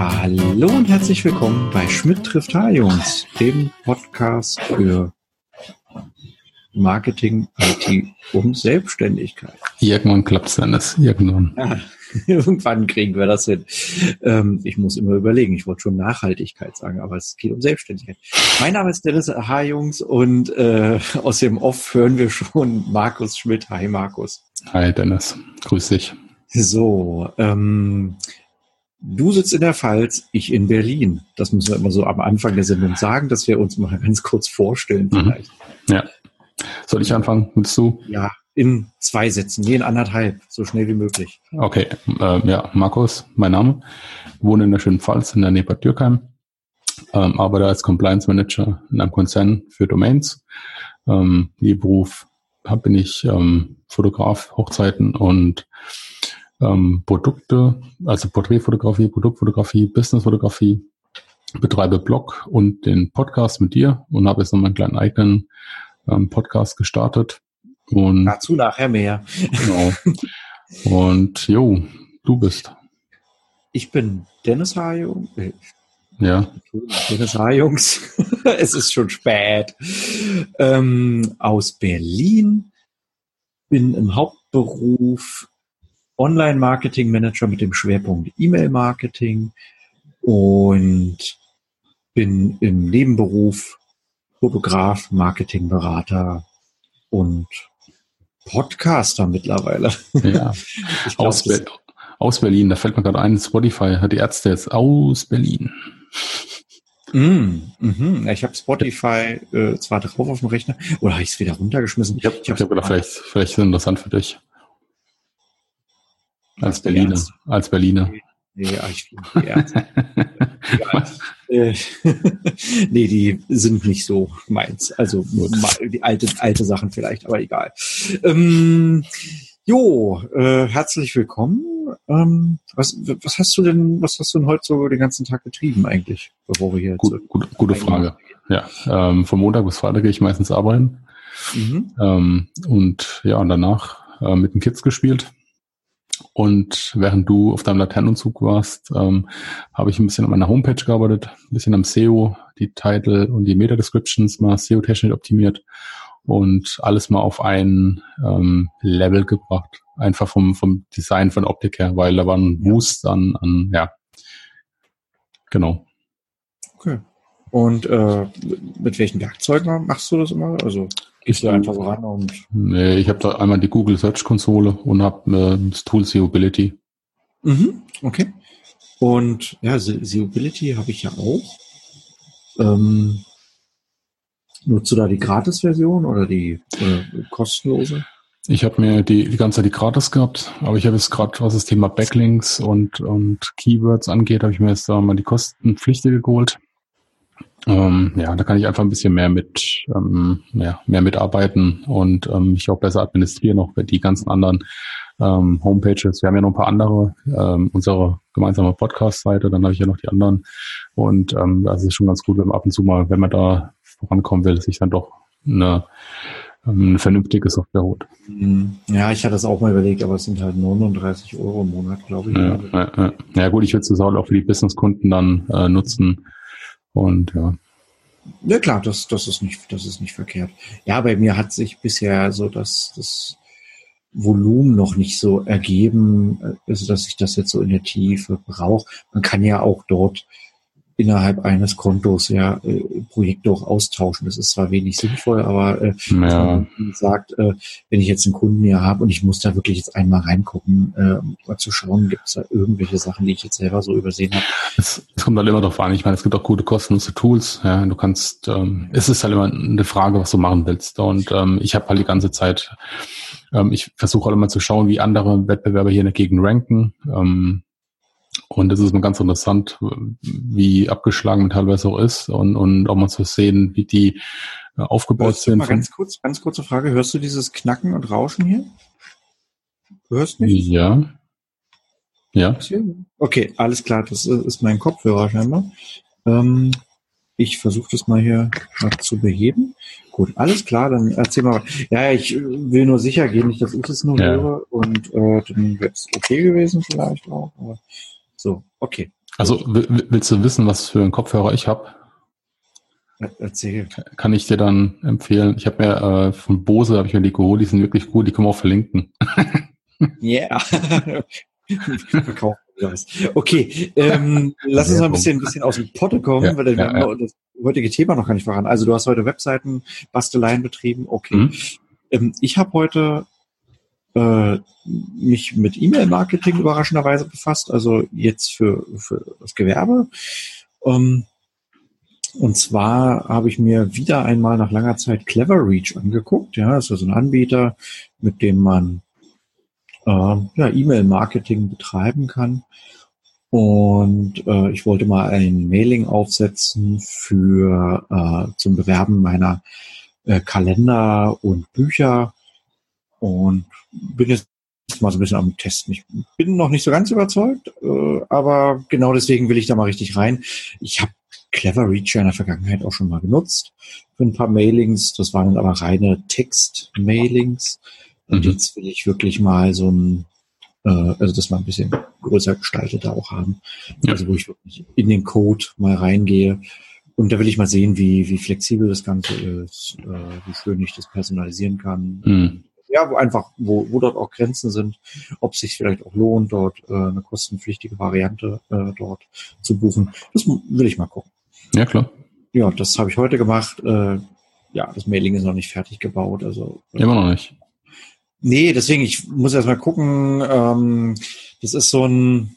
Ja, hallo und herzlich willkommen bei Schmidt trifft Jungs, dem Podcast für Marketing, IT und Selbstständigkeit. Irgendwann klappt es dann, das irgendwann. Ja, irgendwann kriegen wir das hin. Ähm, ich muss immer überlegen, ich wollte schon Nachhaltigkeit sagen, aber es geht um Selbstständigkeit. Mein Name ist Dennis H. Jungs und äh, aus dem Off hören wir schon Markus Schmidt. Hi Markus. Hi Dennis, grüß dich. So, ähm, Du sitzt in der Pfalz, ich in Berlin. Das müssen wir immer so am Anfang der Sendung sagen, dass wir uns mal ganz kurz vorstellen mhm. vielleicht. Mhm. Ja. Soll ich anfangen? Willst du? Ja, in zwei Sätzen, nee, in anderthalb, so schnell wie möglich. Okay, äh, ja, Markus, mein Name. Wohne in der schönen Pfalz in der Nähe Bad Dürkheim. Ähm, arbeite als Compliance Manager in einem Konzern für Domains. Ähm, Beruf bin ich ähm, Fotograf, Hochzeiten und ähm, Produkte, also Porträtfotografie, Produktfotografie, Businessfotografie, betreibe Blog und den Podcast mit dir und habe jetzt noch meinen kleinen eigenen ähm, Podcast gestartet. Und Dazu nachher mehr. Genau. Und jo, du bist. Ich bin Dennis Hajung. Ja. Dennis Hajungs. es ist schon spät. Ähm, aus Berlin. Bin im Hauptberuf Online-Marketing-Manager mit dem Schwerpunkt E-Mail-Marketing und bin im Nebenberuf Fotograf, Marketingberater und Podcaster mittlerweile. Ja, glaub, aus, Be aus, Berlin, da fällt mir gerade ein, Spotify hat die Ärzte jetzt aus Berlin. Mm, mm Ich habe Spotify äh, zwar drauf auf dem Rechner, oder habe ich es wieder runtergeschmissen? Ich habe hab, gedacht, vielleicht, vielleicht ist es interessant für dich. Als Berliner. Ernst? Als Berliner. Nee, ich äh, nee, die sind nicht so meins. Also die alte, alte Sachen vielleicht, aber egal. Ähm, jo, äh, herzlich willkommen. Ähm, was, was hast du denn, was hast du denn heute so den ganzen Tag getrieben eigentlich, bevor wir hier Gut, gut, Gute Frage. Ja, ähm, von Montag bis Freitag gehe ich meistens arbeiten. Mhm. Ähm, und ja, und danach äh, mit den Kids gespielt und während du auf deinem Laternenzug warst, ähm, habe ich ein bisschen an meiner Homepage gearbeitet, ein bisschen am SEO, die Title und die Meta-Descriptions mal SEO-technisch optimiert und alles mal auf ein ähm, Level gebracht. Einfach vom, vom Design von Optik her, weil da war ein Boost an, an ja, genau. Okay. Und äh, mit welchen Werkzeugen machst du das immer? Also Gehst du einfach so ran und. Nee, ich habe da einmal die Google Search Konsole und habe äh, das Tool Seeability. Mhm, okay. Und ja, Seeability habe ich ja auch. Ähm, nutzt du da die Gratis-Version oder die oder kostenlose? Ich habe mir die, die ganze Zeit die gratis gehabt, aber ich habe jetzt gerade, was das Thema Backlinks und, und Keywords angeht, habe ich mir jetzt da mal die kostenpflichtige geholt. Ähm, ja, da kann ich einfach ein bisschen mehr mit, ähm, ja, mehr mitarbeiten und ähm, ich auch besser administrieren, auch die ganzen anderen ähm, Homepages. Wir haben ja noch ein paar andere, ähm, unsere gemeinsame Podcast-Seite, dann habe ich ja noch die anderen. Und ähm, das ist schon ganz gut, wenn man ab und zu mal, wenn man da vorankommen will, sich dann doch eine, ähm, eine vernünftige Software holt. Mhm. Ja, ich hatte das auch mal überlegt, aber es sind halt 39 Euro im Monat, glaube ich. Ja, ja, ja. ja gut, ich würde es auch für die Businesskunden dann äh, nutzen und ja. Ja klar, das, das ist nicht, das ist nicht verkehrt. Ja, bei mir hat sich bisher so das, das Volumen noch nicht so ergeben, also dass ich das jetzt so in der Tiefe brauche. Man kann ja auch dort innerhalb eines Kontos ja äh, Projekte auch austauschen. Das ist zwar wenig sinnvoll, aber äh, ja. man sagt, äh, wenn ich jetzt einen Kunden hier habe und ich muss da wirklich jetzt einmal reingucken, äh, mal zu schauen, gibt es da irgendwelche Sachen, die ich jetzt selber so übersehen habe. Es, es kommt halt immer darauf an. Ich meine, es gibt auch gute kostenlose Tools. Ja, du kannst, ähm, es ist halt immer eine Frage, was du machen willst. Und ähm, ich habe halt die ganze Zeit, ähm, ich versuche halt immer zu schauen, wie andere Wettbewerber hier Gegend ranken. Ähm, und das ist mal ganz interessant, wie abgeschlagen man teilweise auch ist und, und auch mal zu sehen, wie die äh, aufgebaut hörst sind. Mal ganz kurz, ganz kurze Frage. Hörst du dieses Knacken und Rauschen hier? Du hörst mich? Ja. Ja. Okay, alles klar. Das ist mein Kopfhörer scheinbar. Ähm, ich versuche das mal hier mal zu beheben. Gut, alles klar, dann erzähl mal. Ja, ich will nur sicher gehen, nicht, dass ich es nur ja. höre und äh, dann wäre es okay gewesen vielleicht auch. Aber so, okay. Also willst du wissen, was für einen Kopfhörer ich habe? Erzähl. Kann ich dir dann empfehlen. Ich habe mir äh, von Bose habe ich mir die geholt, die sind wirklich gut, die können wir auch verlinken. Ja. okay, ähm, lass uns mal ein bisschen, ein bisschen aus dem Potte kommen, ja, weil wir ja, haben ja. das heutige Thema noch gar nicht voran. Also du hast heute Webseiten, Basteleien betrieben, okay. Mhm. Ähm, ich habe heute äh, mich mit E-Mail-Marketing überraschenderweise befasst, also jetzt für, für das Gewerbe. Ähm, und zwar habe ich mir wieder einmal nach langer Zeit Clever Reach angeguckt. Ja, das ist also ein Anbieter, mit dem man äh, ja, E-Mail-Marketing betreiben kann. Und äh, ich wollte mal ein Mailing aufsetzen für äh, zum Bewerben meiner äh, Kalender und Bücher und bin jetzt mal so ein bisschen am Testen. Ich bin noch nicht so ganz überzeugt, äh, aber genau deswegen will ich da mal richtig rein. Ich habe Clever Reach in der Vergangenheit auch schon mal genutzt für ein paar Mailings. Das waren aber reine Text-Mailings. Und mhm. jetzt will ich wirklich mal so ein, äh, also das mal ein bisschen größer gestaltet auch haben. Ja. Also wo ich wirklich in den Code mal reingehe. Und da will ich mal sehen, wie, wie flexibel das Ganze ist, äh, wie schön ich das personalisieren kann. Mhm. Ja, wo einfach, wo, wo dort auch Grenzen sind, ob es sich vielleicht auch lohnt, dort äh, eine kostenpflichtige Variante äh, dort zu buchen. Das will ich mal gucken. Ja, klar. Ja, das habe ich heute gemacht. Äh, ja, das Mailing ist noch nicht fertig gebaut. Also immer noch nicht. Nee, deswegen, ich muss erst mal gucken. Ähm, das ist so ein,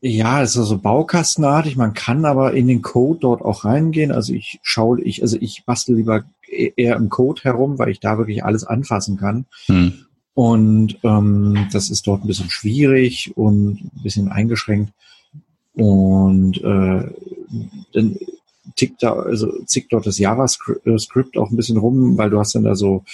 ja, es ist so baukastenartig. Man kann aber in den Code dort auch reingehen. Also ich schaue, ich, also ich bastel lieber eher im Code herum, weil ich da wirklich alles anfassen kann. Hm. Und ähm, das ist dort ein bisschen schwierig und ein bisschen eingeschränkt. Und äh, dann tickt da, also zickt dort das JavaScript auch ein bisschen rum, weil du hast dann da so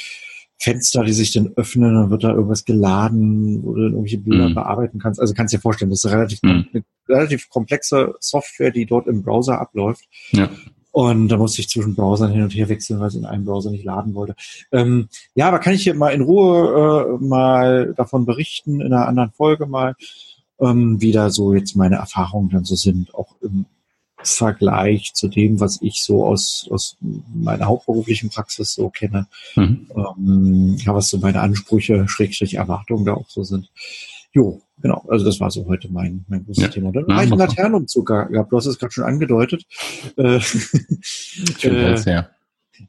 Fenster, die sich dann öffnen, dann wird da irgendwas geladen, wo du irgendwelche Bilder mhm. bearbeiten kannst. Also kannst dir vorstellen, das ist relativ, mhm. eine relativ komplexe Software, die dort im Browser abläuft. Ja. Und da musste ich zwischen Browsern hin und her wechseln, weil es in einem Browser nicht laden wollte. Ähm, ja, aber kann ich hier mal in Ruhe äh, mal davon berichten, in einer anderen Folge mal, ähm, wie da so jetzt meine Erfahrungen dann so sind, auch im Vergleich zu dem, was ich so aus, aus meiner hauptberuflichen Praxis so kenne, mhm. ähm, ja, was so meine Ansprüche, Schrägstrich Erwartungen da auch so sind. Jo, genau. Also das war so heute mein, mein großes ja. Thema. Dann ja, habe ich einen Laternenumzug gehabt. Du hast es gerade schon angedeutet. Äh, äh,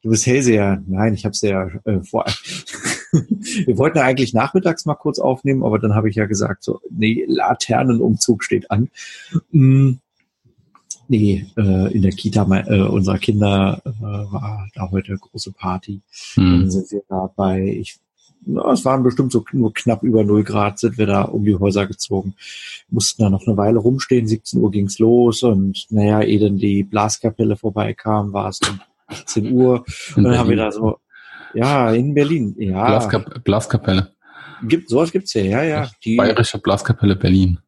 Du bist Hellseher. Nein, ich habe es ja äh, vor. Wir wollten ja eigentlich nachmittags mal kurz aufnehmen, aber dann habe ich ja gesagt, so, nee, Laternenumzug steht an. Mm, Nee, äh, in der Kita äh, unserer Kinder äh, war da heute große Party. Hm. Dann sind wir da bei, ich, na, es waren bestimmt so nur knapp über null Grad, sind wir da um die Häuser gezogen. Mussten da noch eine Weile rumstehen, 17 Uhr ging's los und naja, ehe dann die Blaskapelle vorbeikam, war es um 18 Uhr. und dann haben wir da so, ja, in Berlin, ja. Blaskap Blaskapelle. Gibt, sowas gibt's ja, ja, ja. Die, Bayerische Blaskapelle Berlin.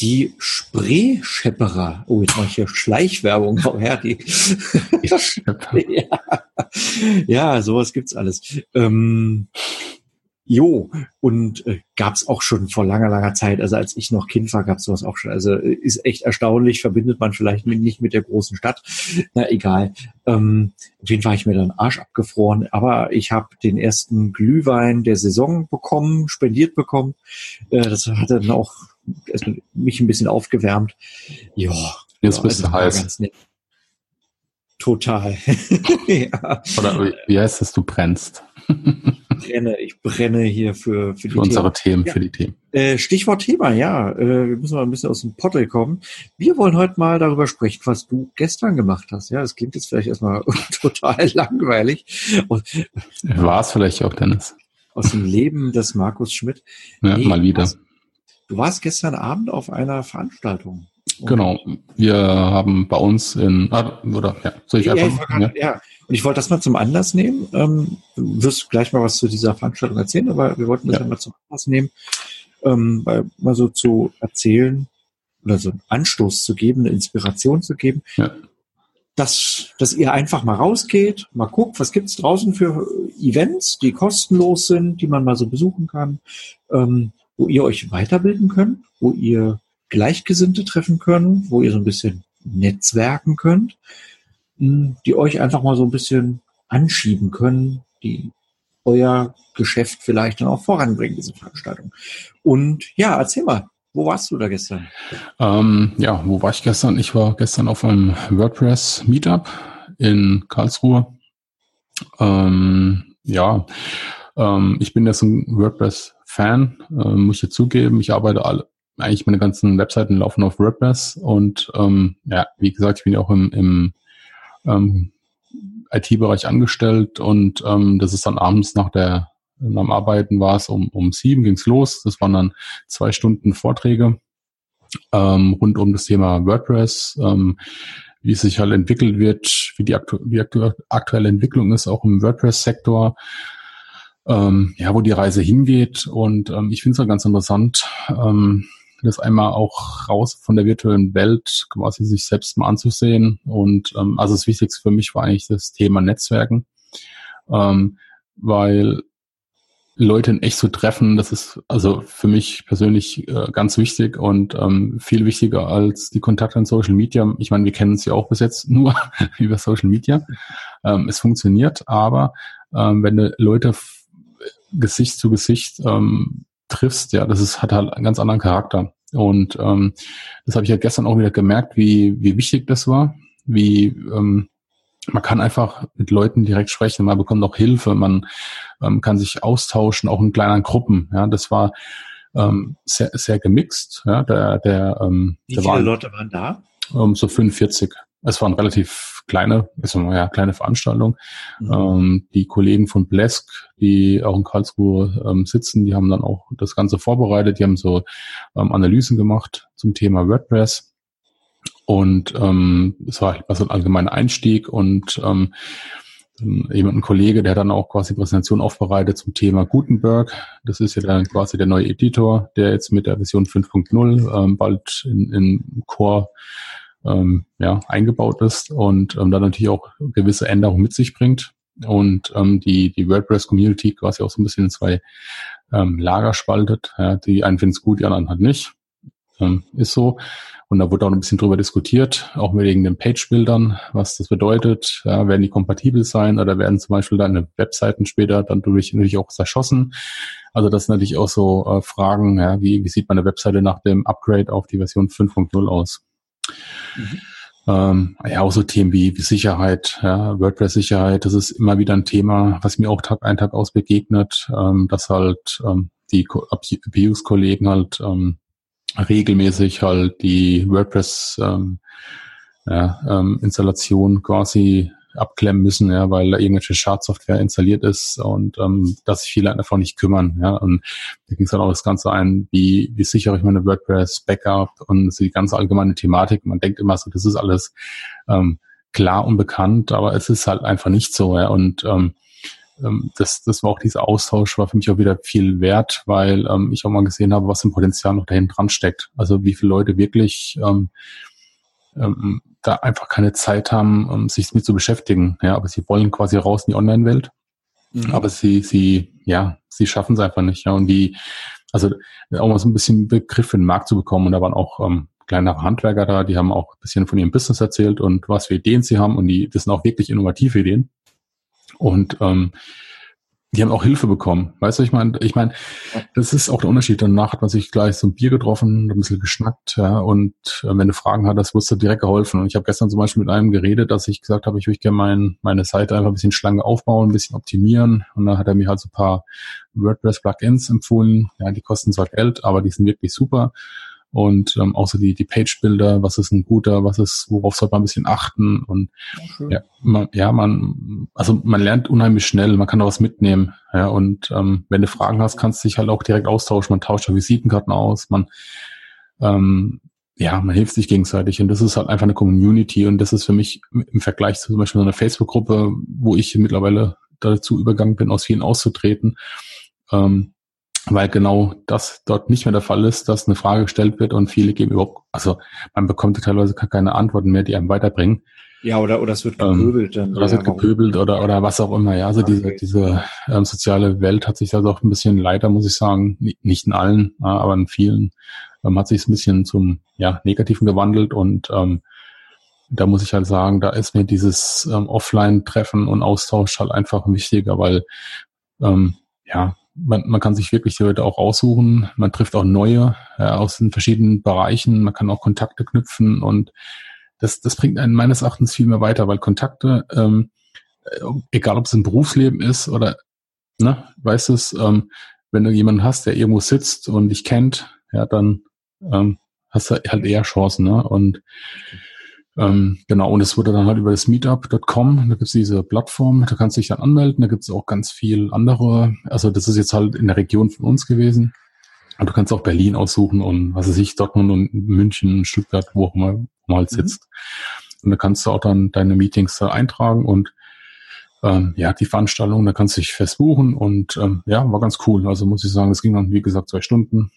Die Spreeschepperer. Oh, jetzt mache ich hier Schleichwerbung. Oh, ja, die ja. ja, sowas gibt's alles. Ähm, Jo, und äh, gab es auch schon vor langer, langer Zeit. Also als ich noch Kind war, gab es sowas auch schon. Also äh, ist echt erstaunlich, verbindet man vielleicht mit, nicht mit der großen Stadt. Na egal. Ähm, auf jeden Fall habe ich mir dann Arsch abgefroren. Aber ich habe den ersten Glühwein der Saison bekommen, spendiert bekommen. Äh, das hat dann auch mich ein bisschen aufgewärmt. Ja. Jetzt bist also, du heiß. Total. ja. Oder wie heißt es, du brennst? brenne, ich brenne hier für, für, für unsere Themen, ja. für die Themen. Äh, Stichwort Thema, ja. Äh, wir müssen mal ein bisschen aus dem Pottel kommen. Wir wollen heute mal darüber sprechen, was du gestern gemacht hast. Ja, das klingt jetzt vielleicht erstmal total langweilig. War es vielleicht auch, Dennis? Aus dem Leben des Markus Schmidt. Ja, nee, mal wieder. Du warst gestern Abend auf einer Veranstaltung. Genau. Wir haben bei uns in, ah, oder, ja, soll ich einfach, ja, ja. ja. Und ich wollte das mal zum Anlass nehmen. Ähm, du wirst gleich mal was zu dieser Veranstaltung erzählen, aber wir wollten das ja. mal zum Anlass nehmen, ähm, mal so zu erzählen oder so einen Anstoß zu geben, eine Inspiration zu geben. Ja. Dass, dass ihr einfach mal rausgeht, mal guckt, was gibt's draußen für Events, die kostenlos sind, die man mal so besuchen kann, ähm, wo ihr euch weiterbilden könnt, wo ihr Gleichgesinnte treffen können, wo ihr so ein bisschen netzwerken könnt, die euch einfach mal so ein bisschen anschieben können, die euer Geschäft vielleicht dann auch voranbringen, diese Veranstaltung. Und ja, erzähl mal, wo warst du da gestern? Ähm, ja, wo war ich gestern? Ich war gestern auf einem WordPress Meetup in Karlsruhe. Ähm, ja, ähm, ich bin jetzt ein WordPress-Fan, äh, muss ich zugeben. Ich arbeite alle, eigentlich meine ganzen Webseiten laufen auf WordPress und ähm, ja, wie gesagt, ich bin ja auch im, im ähm, IT-Bereich angestellt und ähm, das ist dann abends nach der am Arbeiten war es um, um sieben ging's los. Das waren dann zwei Stunden Vorträge ähm, rund um das Thema WordPress, ähm, wie es sich halt entwickelt wird, wie die aktu wie aktu aktuelle Entwicklung ist, auch im WordPress-Sektor, ähm, ja, wo die Reise hingeht. Und ähm, ich finde es halt ganz interessant, ähm, das einmal auch raus von der virtuellen Welt quasi sich selbst mal anzusehen. Und ähm, also das Wichtigste für mich war eigentlich das Thema Netzwerken, ähm, weil Leute in echt zu treffen, das ist also für mich persönlich äh, ganz wichtig und ähm, viel wichtiger als die Kontakte in Social Media. Ich meine, wir kennen uns ja auch bis jetzt nur über Social Media. Ähm, es funktioniert, aber ähm, wenn du Leute Gesicht zu Gesicht ähm, triffst, ja, das ist, hat halt einen ganz anderen Charakter. Und ähm, das habe ich ja gestern auch wieder gemerkt, wie, wie wichtig das war, wie ähm, man kann einfach mit Leuten direkt sprechen, man bekommt auch Hilfe, man ähm, kann sich austauschen, auch in kleinen Gruppen. Ja, das war ähm, sehr, sehr gemixt. Ja, der, der, ähm, Wie viele waren, Leute waren da? Ähm, so 45. Es waren relativ kleine, ist ja kleine Veranstaltung. Mhm. Ähm, die Kollegen von Blesk, die auch in Karlsruhe ähm, sitzen, die haben dann auch das Ganze vorbereitet. Die haben so ähm, Analysen gemacht zum Thema WordPress und ähm, es war also ein allgemeiner Einstieg und ähm, jemand, ein Kollege, der dann auch quasi Präsentation aufbereitet zum Thema Gutenberg. Das ist ja dann quasi der neue Editor, der jetzt mit der Version 5.0 ähm, bald in, in Core ähm, ja, eingebaut ist und ähm, dann natürlich auch gewisse Änderungen mit sich bringt. Und ähm, die, die WordPress-Community quasi auch so ein bisschen in zwei ähm, Lager spaltet. Ja, die einen finden es gut, die anderen halt nicht. Ähm, ist so. Und da wurde auch ein bisschen drüber diskutiert, auch wegen den Page-Bildern, was das bedeutet. Ja, werden die kompatibel sein oder werden zum Beispiel deine Webseiten später dann durch natürlich auch zerschossen? Also das sind natürlich auch so äh, Fragen, ja, wie, wie sieht meine Webseite nach dem Upgrade auf die Version 5.0 aus? Mhm. Ähm, ja, auch so Themen wie, wie Sicherheit, ja, WordPress-Sicherheit, das ist immer wieder ein Thema, was mir auch Tag ein, Tag aus begegnet, ähm, dass halt ähm, die Abuse-Kollegen halt ähm, regelmäßig halt die WordPress ähm, ja, ähm, Installation quasi abklemmen müssen, ja, weil da irgendwelche Schadsoftware installiert ist und ähm, dass sich viele einfach nicht kümmern. Ja. Und da ging es dann auch das Ganze ein, wie, wie sichere ich meine WordPress-Backup und die ganze allgemeine Thematik. Man denkt immer so, das ist alles ähm, klar und bekannt, aber es ist halt einfach nicht so. Ja. Und ähm, ähm, das, das war auch dieser Austausch, war für mich auch wieder viel wert, weil ähm, ich auch mal gesehen habe, was im Potenzial noch dahin dran steckt. Also wie viele Leute wirklich ähm, ähm, da einfach keine Zeit haben, um sich damit zu beschäftigen. Ja, aber sie wollen quasi raus in die Online-Welt. Mhm. Aber sie, sie, ja, sie schaffen es einfach nicht. Ja, und die, also auch mal so ein bisschen Begriff für den Markt zu bekommen. Und da waren auch ähm, kleinere Handwerker da, die haben auch ein bisschen von ihrem Business erzählt und was für Ideen sie haben. Und die, das sind auch wirklich innovative Ideen. Und ähm, die haben auch Hilfe bekommen. Weißt du, ich meine, ich meine, das ist auch der Unterschied. Danach hat man sich gleich so ein Bier getroffen, ein bisschen geschnackt, ja, und äh, wenn du Fragen hattest, wirst du direkt geholfen. Und ich habe gestern zum Beispiel mit einem geredet, dass ich gesagt habe, ich würde gerne mein, meine Seite einfach ein bisschen schlanker aufbauen, ein bisschen optimieren. Und dann hat er mir halt so ein paar WordPress-Plugins empfohlen. Ja, die kosten zwar Geld, aber die sind wirklich super und ähm, außer die, die Page-Bilder, was ist ein guter, was ist, worauf sollte man ein bisschen achten? Und okay. ja, man, ja, man, also man lernt unheimlich schnell, man kann da was mitnehmen, ja, und ähm, wenn du Fragen hast, kannst du dich halt auch direkt austauschen, man tauscht da Visitenkarten aus, man, ähm, ja, man hilft sich gegenseitig. Und das ist halt einfach eine Community. Und das ist für mich im Vergleich zu zum Beispiel so einer Facebook-Gruppe, wo ich mittlerweile dazu übergegangen bin, aus vielen auszutreten, ähm, weil genau das dort nicht mehr der Fall ist, dass eine Frage gestellt wird und viele geben überhaupt, also man bekommt teilweise keine Antworten mehr, die einem weiterbringen. Ja, oder, oder es wird ähm, gepöbelt. Ähm, oder es wird gepöbelt oder, oder was auch immer. Ja, also okay. diese, diese ähm, soziale Welt hat sich also auch ein bisschen leider, muss ich sagen, nicht in allen, aber in vielen ähm, hat sich ein bisschen zum ja, Negativen gewandelt und ähm, da muss ich halt sagen, da ist mir dieses ähm, Offline-Treffen und Austausch halt einfach wichtiger, weil ähm, ja, man, man kann sich wirklich die Leute auch aussuchen, man trifft auch neue ja, aus den verschiedenen Bereichen, man kann auch Kontakte knüpfen und das, das bringt einen meines Erachtens viel mehr weiter, weil Kontakte, ähm, äh, egal ob es im Berufsleben ist oder, ne, weißt du es, ähm, wenn du jemanden hast, der irgendwo sitzt und dich kennt, ja, dann ähm, hast du halt eher Chancen, ne? Und ähm, genau, und es wurde dann halt über das Meetup.com, da gibt's diese Plattform, da kannst du dich dann anmelden, da gibt's auch ganz viel andere, also das ist jetzt halt in der Region von uns gewesen. Und du kannst auch Berlin aussuchen und was weiß ich, Dortmund und München, Stuttgart, wo auch immer mal halt mhm. sitzt. Mhm. Und da kannst du auch dann deine Meetings da eintragen und ähm, ja, die Veranstaltung, da kannst du dich festbuchen und ähm, ja, war ganz cool. Also muss ich sagen, es ging dann, wie gesagt, zwei Stunden.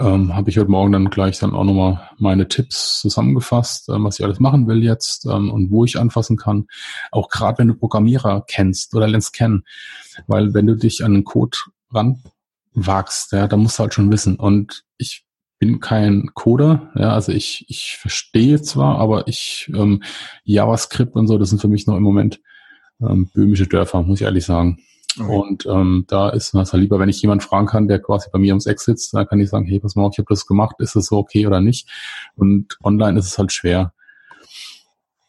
Ähm, habe ich heute Morgen dann gleich dann auch nochmal meine Tipps zusammengefasst, ähm, was ich alles machen will jetzt ähm, und wo ich anfassen kann. Auch gerade wenn du Programmierer kennst oder lernst kennen, weil wenn du dich an den Code ranwagst, ja, dann musst du halt schon wissen. Und ich bin kein Coder, ja, also ich, ich verstehe zwar, aber ich ähm, JavaScript und so, das sind für mich noch im Moment ähm, böhmische Dörfer, muss ich ehrlich sagen. Okay. Und ähm, da ist es halt lieber, wenn ich jemanden fragen kann, der quasi bei mir ums Eck sitzt, dann kann ich sagen, hey, pass mal auf, ich habe das gemacht, ist das so okay oder nicht? Und online ist es halt schwer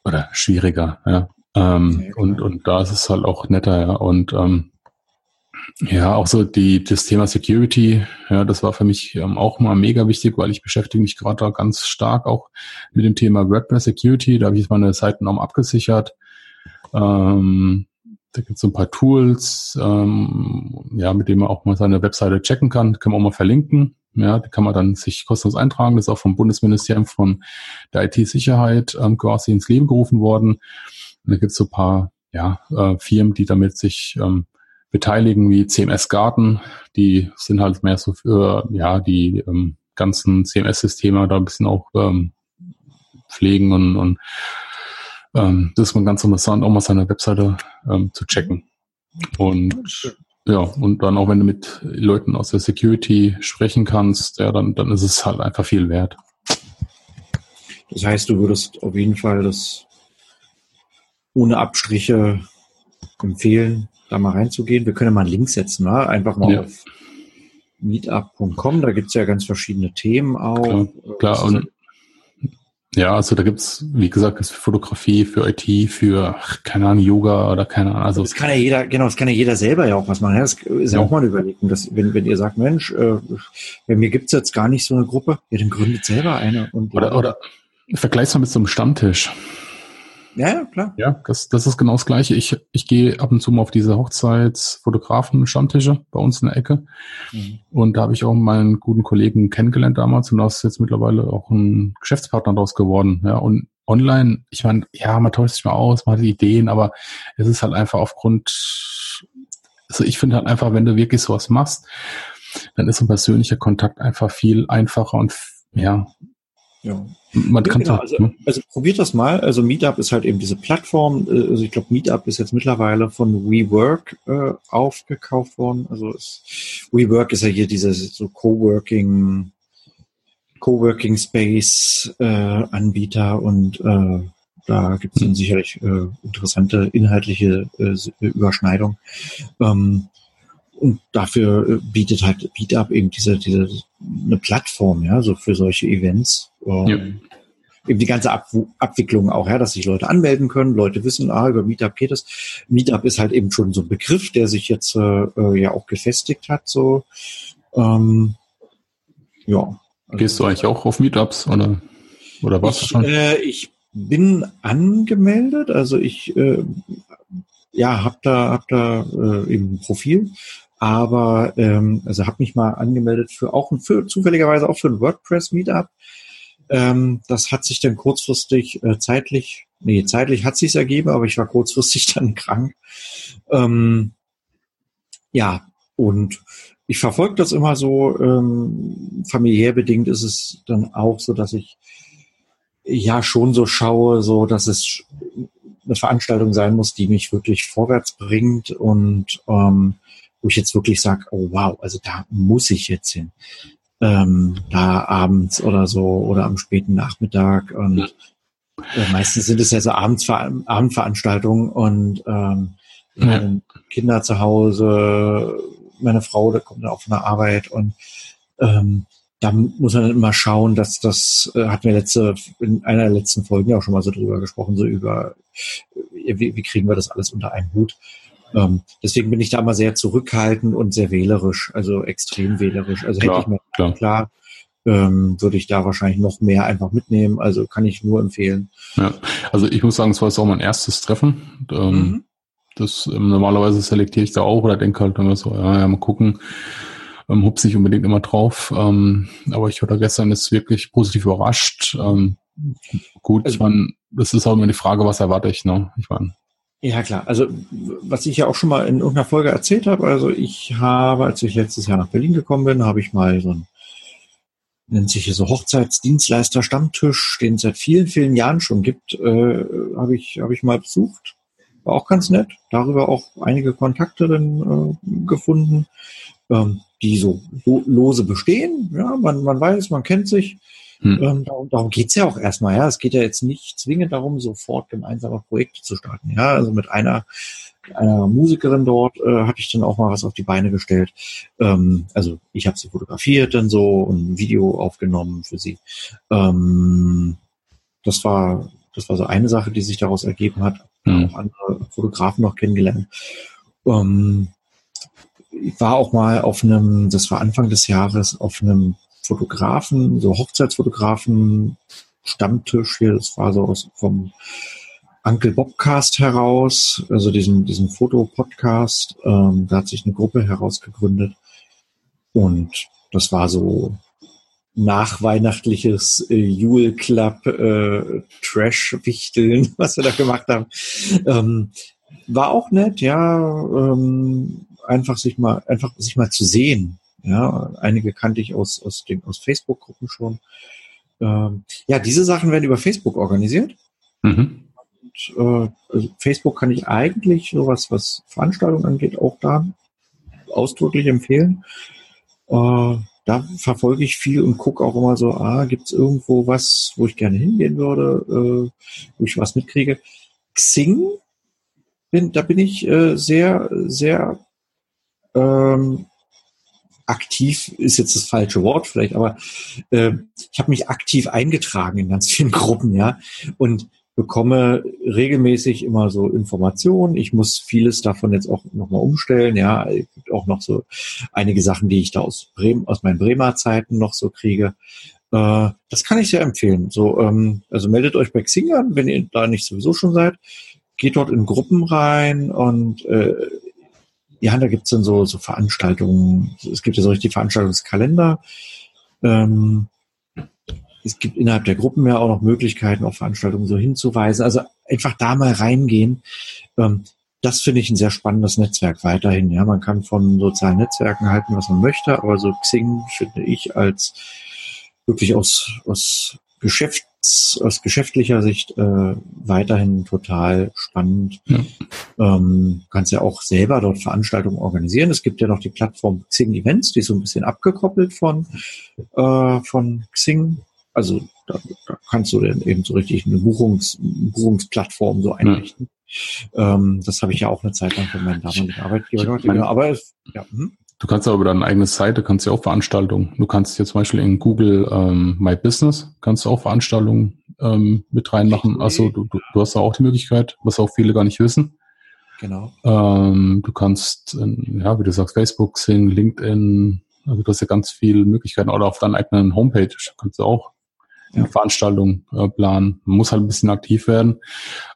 oder schwieriger, ja. Ähm, okay, und, und da ist es halt auch netter, ja. Und ähm, ja, auch so die, das Thema Security, ja, das war für mich ähm, auch mal mega wichtig, weil ich beschäftige mich gerade da ganz stark auch mit dem Thema WordPress Security. Da habe ich jetzt meine Seiten auch abgesichert. Ähm, da gibt es so ein paar Tools, ähm, ja, mit denen man auch mal seine Webseite checken kann. Kann man auch mal verlinken. Ja, die kann man dann sich kostenlos eintragen. Das ist auch vom Bundesministerium von der IT-Sicherheit ähm, quasi ins Leben gerufen worden. Und da gibt es so ein paar ja, äh, Firmen, die damit sich ähm, beteiligen, wie CMS Garten. Die sind halt mehr so für ja die ähm, ganzen CMS-Systeme da ein bisschen auch ähm, pflegen und, und ähm, das ist mal ganz interessant, auch mal seine Webseite ähm, zu checken. Und ja, und dann auch wenn du mit Leuten aus der Security sprechen kannst, ja, dann, dann ist es halt einfach viel wert. Das heißt, du würdest auf jeden Fall das ohne Abstriche empfehlen, da mal reinzugehen. Wir können mal einen Link setzen, ne? einfach mal ja. auf meetup.com, da gibt's ja ganz verschiedene Themen auch. Klar, klar. und ja, also da gibt's, wie gesagt, ist für Fotografie, für IT, für, keine Ahnung, Yoga oder keine Ahnung. Also das kann ja jeder, genau, das kann ja jeder selber ja auch was machen. Das ist ja, ja auch mal eine Überlegung, dass, wenn, wenn ihr sagt, Mensch, äh, bei mir gibt's jetzt gar nicht so eine Gruppe, ja, dann gründet selber eine. Und oder, oder vergleich's mal mit so einem Stammtisch. Ja, klar. Ja, das, das ist genau das Gleiche. Ich, ich gehe ab und zu mal auf diese Hochzeitsfotografen-Stammtische bei uns in der Ecke. Mhm. Und da habe ich auch meinen guten Kollegen kennengelernt damals und da ist jetzt mittlerweile auch ein Geschäftspartner daraus geworden. Ja, und online, ich meine, ja, man täuscht sich mal aus, man hat Ideen, aber es ist halt einfach aufgrund, also ich finde halt einfach, wenn du wirklich sowas machst, dann ist ein persönlicher Kontakt einfach viel einfacher und ja, ja. Man kann genau, also, ne? also probiert das mal. Also Meetup ist halt eben diese Plattform. Äh, also ich glaube, Meetup ist jetzt mittlerweile von WeWork äh, aufgekauft worden. Also es, WeWork ist ja hier dieses so Coworking, Coworking Space äh, Anbieter und äh, da gibt es dann sicherlich äh, interessante inhaltliche äh, Überschneidung. Ähm, und dafür äh, bietet halt Meetup eben diese, diese eine Plattform, ja, so für solche Events. Ähm, ja. Eben die ganze Ab Abwicklung auch, ja, dass sich Leute anmelden können, Leute wissen, ah, über Meetup geht es. Meetup ist halt eben schon so ein Begriff, der sich jetzt äh, äh ja auch gefestigt hat, so. Ähm, ja. Gehst du eigentlich auch auf Meetups oder, oder was ich, schon? Äh, ich bin angemeldet, also ich äh, ja, hab da, hab da äh, eben ein Profil aber ähm, also habe mich mal angemeldet für auch ein, für zufälligerweise auch für ein WordPress Meetup. Ähm, das hat sich dann kurzfristig äh, zeitlich, nee, zeitlich hat sich's ergeben, aber ich war kurzfristig dann krank. Ähm, ja, und ich verfolge das immer so, ähm, familiär bedingt ist es dann auch so, dass ich ja schon so schaue, so dass es eine Veranstaltung sein muss, die mich wirklich vorwärts bringt und ähm, wo ich jetzt wirklich sage, oh wow, also da muss ich jetzt hin. ähm, da abends oder so oder am späten Nachmittag und äh, meistens sind es ja so Abendsver Abendveranstaltungen und ähm, ja. Kinder zu Hause, meine Frau, da kommt dann auch von der Arbeit und ähm, da muss man immer schauen, dass das äh, hatten wir letzte in einer der letzten Folgen ja auch schon mal so drüber gesprochen, so über äh, wie, wie kriegen wir das alles unter einen Hut. Ähm, deswegen bin ich da mal sehr zurückhaltend und sehr wählerisch, also extrem wählerisch. Also klar, hätte ich mir klar, klar ähm, würde ich da wahrscheinlich noch mehr einfach mitnehmen. Also kann ich nur empfehlen. Ja, also ich muss sagen, es war jetzt auch mein erstes Treffen. Ähm, mhm. Das ähm, normalerweise selektiere ich da auch oder denke halt immer so, ja, ja mal gucken. Ähm, hupse ich unbedingt immer drauf. Ähm, aber ich wurde gestern ist wirklich positiv überrascht. Ähm, gut, also, ich meine, das ist auch immer die Frage, was erwarte ich, ne? Ich meine. Ja, klar. Also, was ich ja auch schon mal in irgendeiner Folge erzählt habe, also ich habe, als ich letztes Jahr nach Berlin gekommen bin, habe ich mal so ein, nennt sich hier so Hochzeitsdienstleister Stammtisch, den es seit vielen, vielen Jahren schon gibt, äh, habe ich, habe ich mal besucht. War auch ganz nett. Darüber auch einige Kontakte dann äh, gefunden, ähm, die so lose bestehen. Ja, man, man weiß, man kennt sich. Hm. Ähm, darum, darum geht's ja auch erstmal, ja. Es geht ja jetzt nicht zwingend darum, sofort gemeinsame Projekte zu starten. Ja, also mit einer einer Musikerin dort äh, hatte ich dann auch mal was auf die Beine gestellt. Ähm, also ich habe sie fotografiert dann so und ein Video aufgenommen für sie. Ähm, das war das war so eine Sache, die sich daraus ergeben hat. Mhm. Auch andere Fotografen noch kennengelernt. Ähm, ich war auch mal auf einem, das war Anfang des Jahres, auf einem Fotografen, so Hochzeitsfotografen Stammtisch hier, das war so aus vom Uncle Bobcast heraus, also diesen, diesen Fotopodcast, ähm, da hat sich eine Gruppe herausgegründet und das war so nachweihnachtliches äh, Jule Club äh, Trash-Wichteln, was wir da gemacht haben. Ähm, war auch nett, ja, ähm, einfach sich mal, einfach sich mal zu sehen, ja, einige kannte ich aus, aus, den, aus Facebook-Gruppen schon. Ähm, ja, diese Sachen werden über Facebook organisiert. Mhm. Und, äh, also Facebook kann ich eigentlich sowas, was Veranstaltungen angeht, auch da ausdrücklich empfehlen. Äh, da verfolge ich viel und gucke auch immer so, ah, gibt es irgendwo was, wo ich gerne hingehen würde, äh, wo ich was mitkriege. Xing, bin, da bin ich äh, sehr, sehr ähm, aktiv ist jetzt das falsche Wort vielleicht, aber äh, ich habe mich aktiv eingetragen in ganz vielen Gruppen, ja, und bekomme regelmäßig immer so Informationen. Ich muss vieles davon jetzt auch nochmal umstellen, ja, es gibt auch noch so einige Sachen, die ich da aus Bremen, aus meinen Bremer Zeiten noch so kriege. Äh, das kann ich sehr empfehlen. So, ähm, also meldet euch bei Xing an, wenn ihr da nicht sowieso schon seid. Geht dort in Gruppen rein und äh, ja, da gibt's dann so, so Veranstaltungen, es gibt ja so richtig Veranstaltungskalender. Ähm, es gibt innerhalb der Gruppen ja auch noch Möglichkeiten, auf Veranstaltungen so hinzuweisen. Also einfach da mal reingehen. Ähm, das finde ich ein sehr spannendes Netzwerk weiterhin. Ja, man kann von sozialen Netzwerken halten, was man möchte, aber so Xing finde ich als wirklich aus, aus Geschäft aus geschäftlicher Sicht äh, weiterhin total spannend. Ja. Ähm, kannst ja auch selber dort Veranstaltungen organisieren. Es gibt ja noch die Plattform Xing Events, die ist so ein bisschen abgekoppelt von, äh, von Xing. Also da, da kannst du dann eben so richtig eine Buchungs, Buchungsplattform so einrichten. Ja. Ähm, das habe ich ja auch eine Zeit lang von meinen damaligen Arbeitgeber gemacht. Aber es, ja, hm? Du kannst aber über deine eigene Seite, kannst ja auch Veranstaltungen. Du kannst jetzt zum Beispiel in Google ähm, My Business, kannst du auch Veranstaltungen ähm, mit reinmachen. Also du, du, du hast da auch die Möglichkeit, was auch viele gar nicht wissen. Genau. Ähm, du kannst, ja, wie du sagst, Facebook, Sing, LinkedIn, also du hast ja ganz viele Möglichkeiten. Oder auf deiner eigenen Homepage kannst du auch ja. Veranstaltung äh, planen. Man muss halt ein bisschen aktiv werden.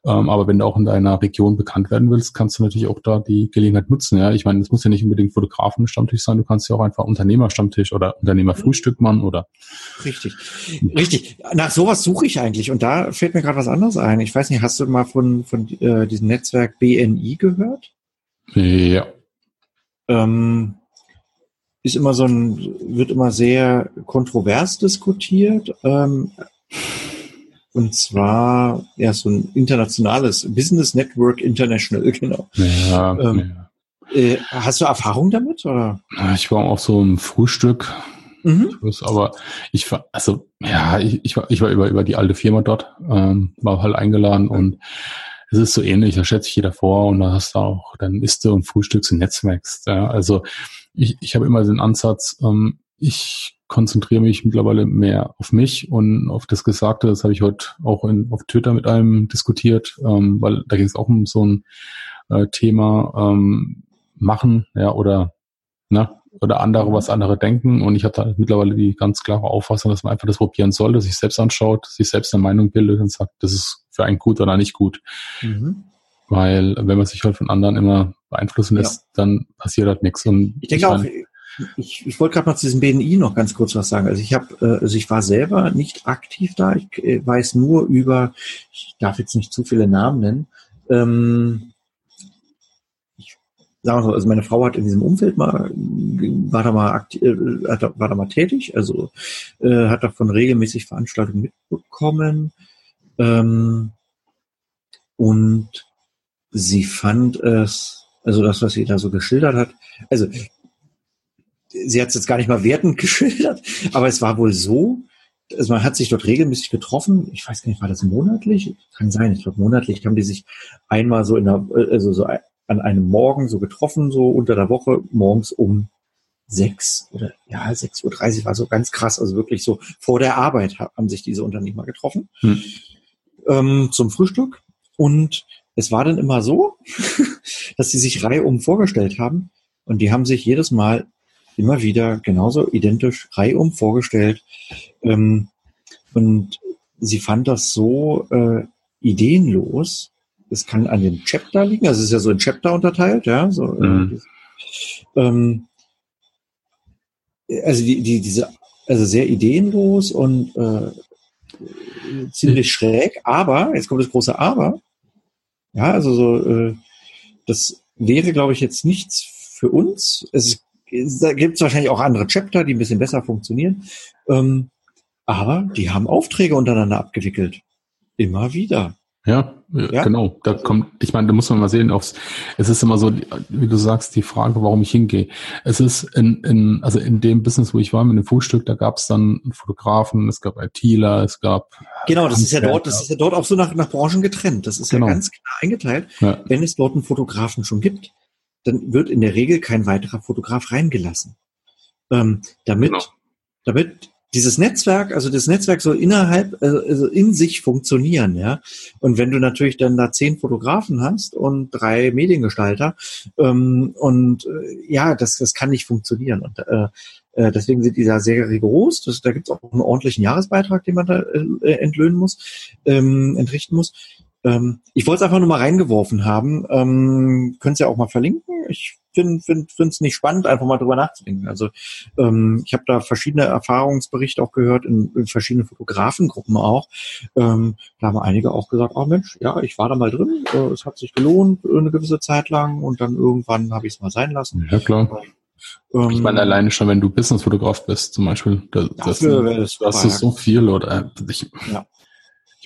Ähm, aber wenn du auch in deiner Region bekannt werden willst, kannst du natürlich auch da die Gelegenheit nutzen. Ja, ich meine, es muss ja nicht unbedingt Fotografen-Stammtisch sein. Du kannst ja auch einfach Unternehmer-Stammtisch oder Unternehmer-Frühstück machen oder. Richtig, richtig. Nach sowas suche ich eigentlich. Und da fällt mir gerade was anderes ein. Ich weiß nicht, hast du mal von von äh, diesem Netzwerk BNI gehört? Ja. Ähm, ist immer so ein, wird immer sehr kontrovers diskutiert. Ähm, und zwar ja so ein internationales Business Network International, genau. Ja, ähm, ja. Äh, hast du Erfahrung damit? Oder? Ich war auch so im Frühstück Mhm. Aber ich war, also ja, ich, ich war, ich war über, über die alte Firma dort, ähm, war halt eingeladen und es ist so ähnlich, da schätze ich jeder vor und da hast du auch, dann isst du und frühstückst und netzwerkst. Ja. Also ich, ich habe immer den Ansatz, ähm, ich konzentriere mich mittlerweile mehr auf mich und auf das Gesagte. Das habe ich heute auch in, auf Twitter mit einem diskutiert, ähm, weil da ging es auch um so ein äh, Thema ähm, machen, ja, oder ne, oder andere, was andere denken. Und ich habe da mittlerweile die ganz klare Auffassung, dass man einfach das probieren soll, dass sich selbst anschaut, sich selbst eine Meinung bildet und sagt, das ist für einen gut oder nicht gut. Mhm. Weil wenn man sich halt von anderen immer beeinflussen lässt, ja. dann passiert halt nichts. Und ich denke ich auch, ich, ich wollte gerade mal zu diesem BNI noch ganz kurz was sagen. Also ich habe, äh, also ich war selber nicht aktiv da. Ich äh, weiß nur über, ich darf jetzt nicht zu viele Namen nennen. Ähm, ich sage mal so, also meine Frau hat in diesem Umfeld mal, war da mal aktiv, äh, war da mal tätig, also äh, hat davon regelmäßig Veranstaltungen mitbekommen. Ähm, und sie fand es, also das, was sie da so geschildert hat, also sie hat es jetzt gar nicht mal wertend geschildert, aber es war wohl so, also man hat sich dort regelmäßig getroffen. Ich weiß gar nicht, war das monatlich? Kann sein. Ich glaube, monatlich haben die sich einmal so in der, also so an einem Morgen so getroffen, so unter der Woche, morgens um sechs oder ja, sechs Uhr dreißig war so ganz krass. Also wirklich so vor der Arbeit haben sich diese Unternehmer getroffen hm. ähm, zum Frühstück. Und es war dann immer so, dass sie sich reihum vorgestellt haben. Und die haben sich jedes Mal immer wieder genauso identisch reihum vorgestellt. Ähm, und sie fand das so äh, ideenlos. Es kann an dem Chapter liegen, also es ist ja so in Chapter unterteilt, ja. So, äh, mhm. ähm, also die, die, diese, also sehr ideenlos und äh, ziemlich schräg, aber, jetzt kommt das große Aber, ja, also so, äh, das wäre, glaube ich, jetzt nichts für uns. Es gibt wahrscheinlich auch andere Chapter, die ein bisschen besser funktionieren. Ähm, aber die haben Aufträge untereinander abgewickelt. Immer wieder. Ja, ja, genau. Da kommt, ich meine, da muss man mal sehen, aufs, es ist immer so, wie du sagst, die Frage, warum ich hingehe. Es ist in, in, also in dem Business, wo ich war, mit dem Frühstück, da gab es dann Fotografen, es gab ITler, es gab. Genau, das ist ja dort, das ist ja dort auch so nach, nach Branchen getrennt. Das ist genau. ja ganz klar eingeteilt. Ja. Wenn es dort einen Fotografen schon gibt, dann wird in der Regel kein weiterer Fotograf reingelassen. Ähm, damit, genau. damit dieses Netzwerk, also das Netzwerk soll innerhalb, also, also in sich funktionieren, ja. Und wenn du natürlich dann da zehn Fotografen hast und drei Mediengestalter, ähm, und äh, ja, das, das kann nicht funktionieren. Und äh, äh deswegen sind die da sehr rigoros. Das, da gibt es auch einen ordentlichen Jahresbeitrag, den man da äh, entlöhnen muss, ähm, entrichten muss. Ähm, ich wollte es einfach nur mal reingeworfen haben. Ähm, Könnt ihr auch mal verlinken. Ich finde es find, nicht spannend, einfach mal drüber nachzudenken. Also ähm, ich habe da verschiedene Erfahrungsberichte auch gehört, in, in verschiedenen Fotografengruppen auch. Ähm, da haben einige auch gesagt, oh Mensch, ja, ich war da mal drin, äh, es hat sich gelohnt eine gewisse Zeit lang und dann irgendwann habe ich es mal sein lassen. Ja, klar. Ähm, ich meine, alleine schon, wenn du Businessfotograf bist, zum Beispiel, das, das, das, das ist so viel oder ich, ja.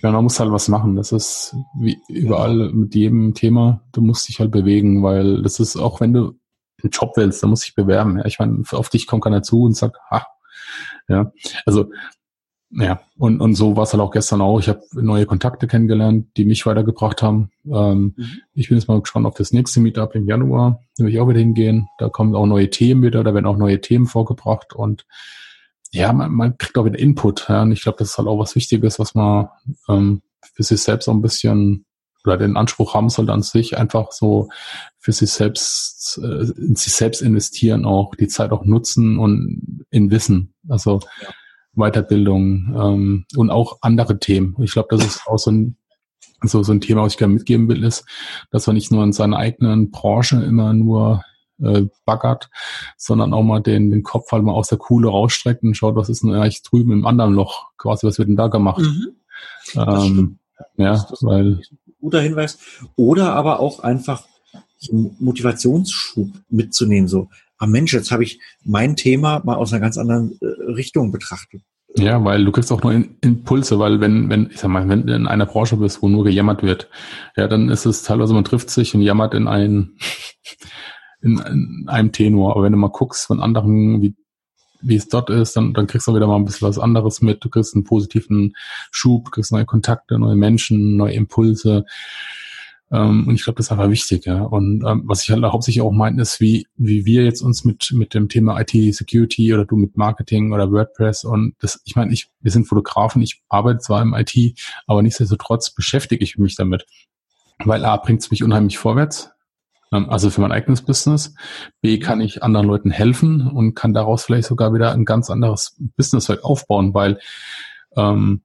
Ich meine, man muss halt was machen. Das ist wie überall mit jedem Thema, du musst dich halt bewegen, weil das ist auch, wenn du einen Job willst, dann musst du dich bewerben. Ja, ich meine, auf dich kommt keiner zu und sagt, ha, ja, also ja, und, und so war es halt auch gestern auch. Ich habe neue Kontakte kennengelernt, die mich weitergebracht haben. Ähm, mhm. Ich bin jetzt mal gespannt auf das nächste Meetup im Januar. Da will ich auch wieder hingehen. Da kommen auch neue Themen wieder, da werden auch neue Themen vorgebracht und ja, man, man kriegt auch wieder Input. Ja, und ich glaube, das ist halt auch was Wichtiges, was man ähm, für sich selbst so ein bisschen oder den Anspruch haben sollte an sich, einfach so für sich selbst, äh, in sich selbst investieren, auch die Zeit auch nutzen und in Wissen, also ja. Weiterbildung ähm, und auch andere Themen. Ich glaube, das ist auch so ein so, so ein Thema, was ich gerne mitgeben will, ist, dass man nicht nur in seiner eigenen Branche immer nur äh, baggert, sondern auch mal den, den Kopf halt mal aus der Kuhle rausstreckt und schaut, was ist denn eigentlich drüben im anderen Loch, quasi, was wird denn da gemacht? Mhm. Ähm, ja, das, das weil. guter Hinweis. Oder aber auch einfach so einen Motivationsschub mitzunehmen, so, ah Mensch, jetzt habe ich mein Thema mal aus einer ganz anderen äh, Richtung betrachtet. Ja, weil du kriegst auch nur Impulse, weil wenn, wenn, ich sag mal, wenn du in einer Branche bist, wo nur gejammert wird, ja, dann ist es teilweise, man trifft sich und jammert in ein, in, in einem Tenor. Aber wenn du mal guckst von anderen, wie wie es dort ist, dann, dann kriegst du wieder mal ein bisschen was anderes mit. Du kriegst einen positiven Schub, kriegst neue Kontakte, neue Menschen, neue Impulse. Ähm, und ich glaube, das ist einfach wichtig. Ja. Und ähm, was ich halt hauptsächlich auch meine, ist, wie, wie wir jetzt uns mit, mit dem Thema IT-Security oder du mit Marketing oder WordPress und das, ich meine, ich, wir sind Fotografen, ich arbeite zwar im IT, aber nichtsdestotrotz beschäftige ich mich damit. Weil A bringt es mich unheimlich vorwärts, also für mein eigenes Business. B kann ich anderen Leuten helfen und kann daraus vielleicht sogar wieder ein ganz anderes Business halt aufbauen, weil ähm,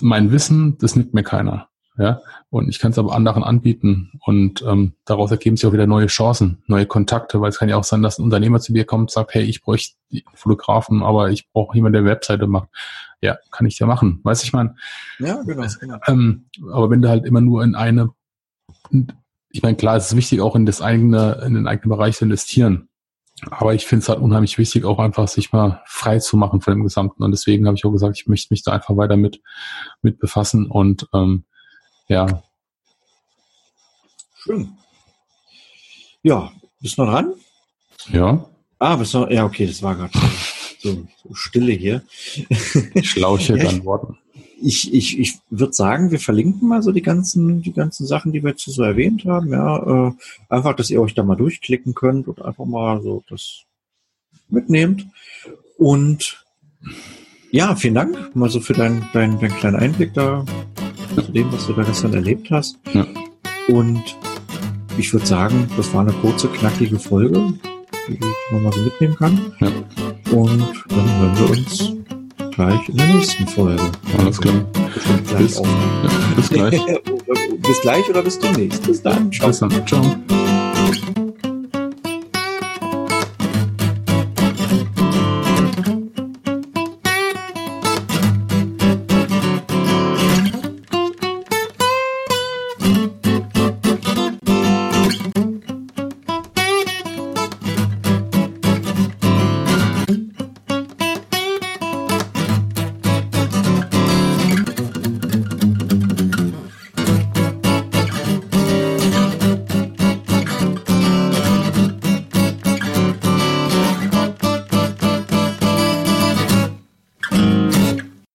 mein Wissen, das nimmt mir keiner. Ja, und ich kann es aber anderen anbieten und ähm, daraus ergeben sich auch wieder neue Chancen, neue Kontakte, weil es kann ja auch sein, dass ein Unternehmer zu dir kommt und sagt, hey, ich bräuchte Fotografen, aber ich brauche jemanden, der Webseite macht. Ja, kann ich ja machen, weiß ich mein. Ja, genau. genau. Ähm, aber wenn du halt immer nur in eine, ich meine, klar, es ist wichtig, auch in das eigene, in den eigenen Bereich zu investieren. Aber ich finde es halt unheimlich wichtig, auch einfach sich mal frei zu machen von dem Gesamten. Und deswegen habe ich auch gesagt, ich möchte mich da einfach weiter mit, mit befassen und ähm, ja. Schön. Ja, bist du noch dran? Ja. Ah, bist du noch, ja, okay, das war gerade so, so, Stille hier. Schlauche ja, Antworten. Ich, ich, ich würde sagen, wir verlinken mal so die ganzen, die ganzen Sachen, die wir jetzt so erwähnt haben. Ja, äh, einfach, dass ihr euch da mal durchklicken könnt und einfach mal so das mitnehmt. Und ja, vielen Dank mal so für deinen dein, dein kleinen Einblick da zu dem, was du da gestern erlebt hast. Ja. Und ich würde sagen, das war eine kurze, knackige Folge, die, man mal so mitnehmen kann. Ja. Und dann hören wir uns gleich in der nächsten Folge. Alles klar. Gleich bis, ja, bis gleich. bis gleich oder bis demnächst. Bis dann. Ciao. Bis dann. Ciao.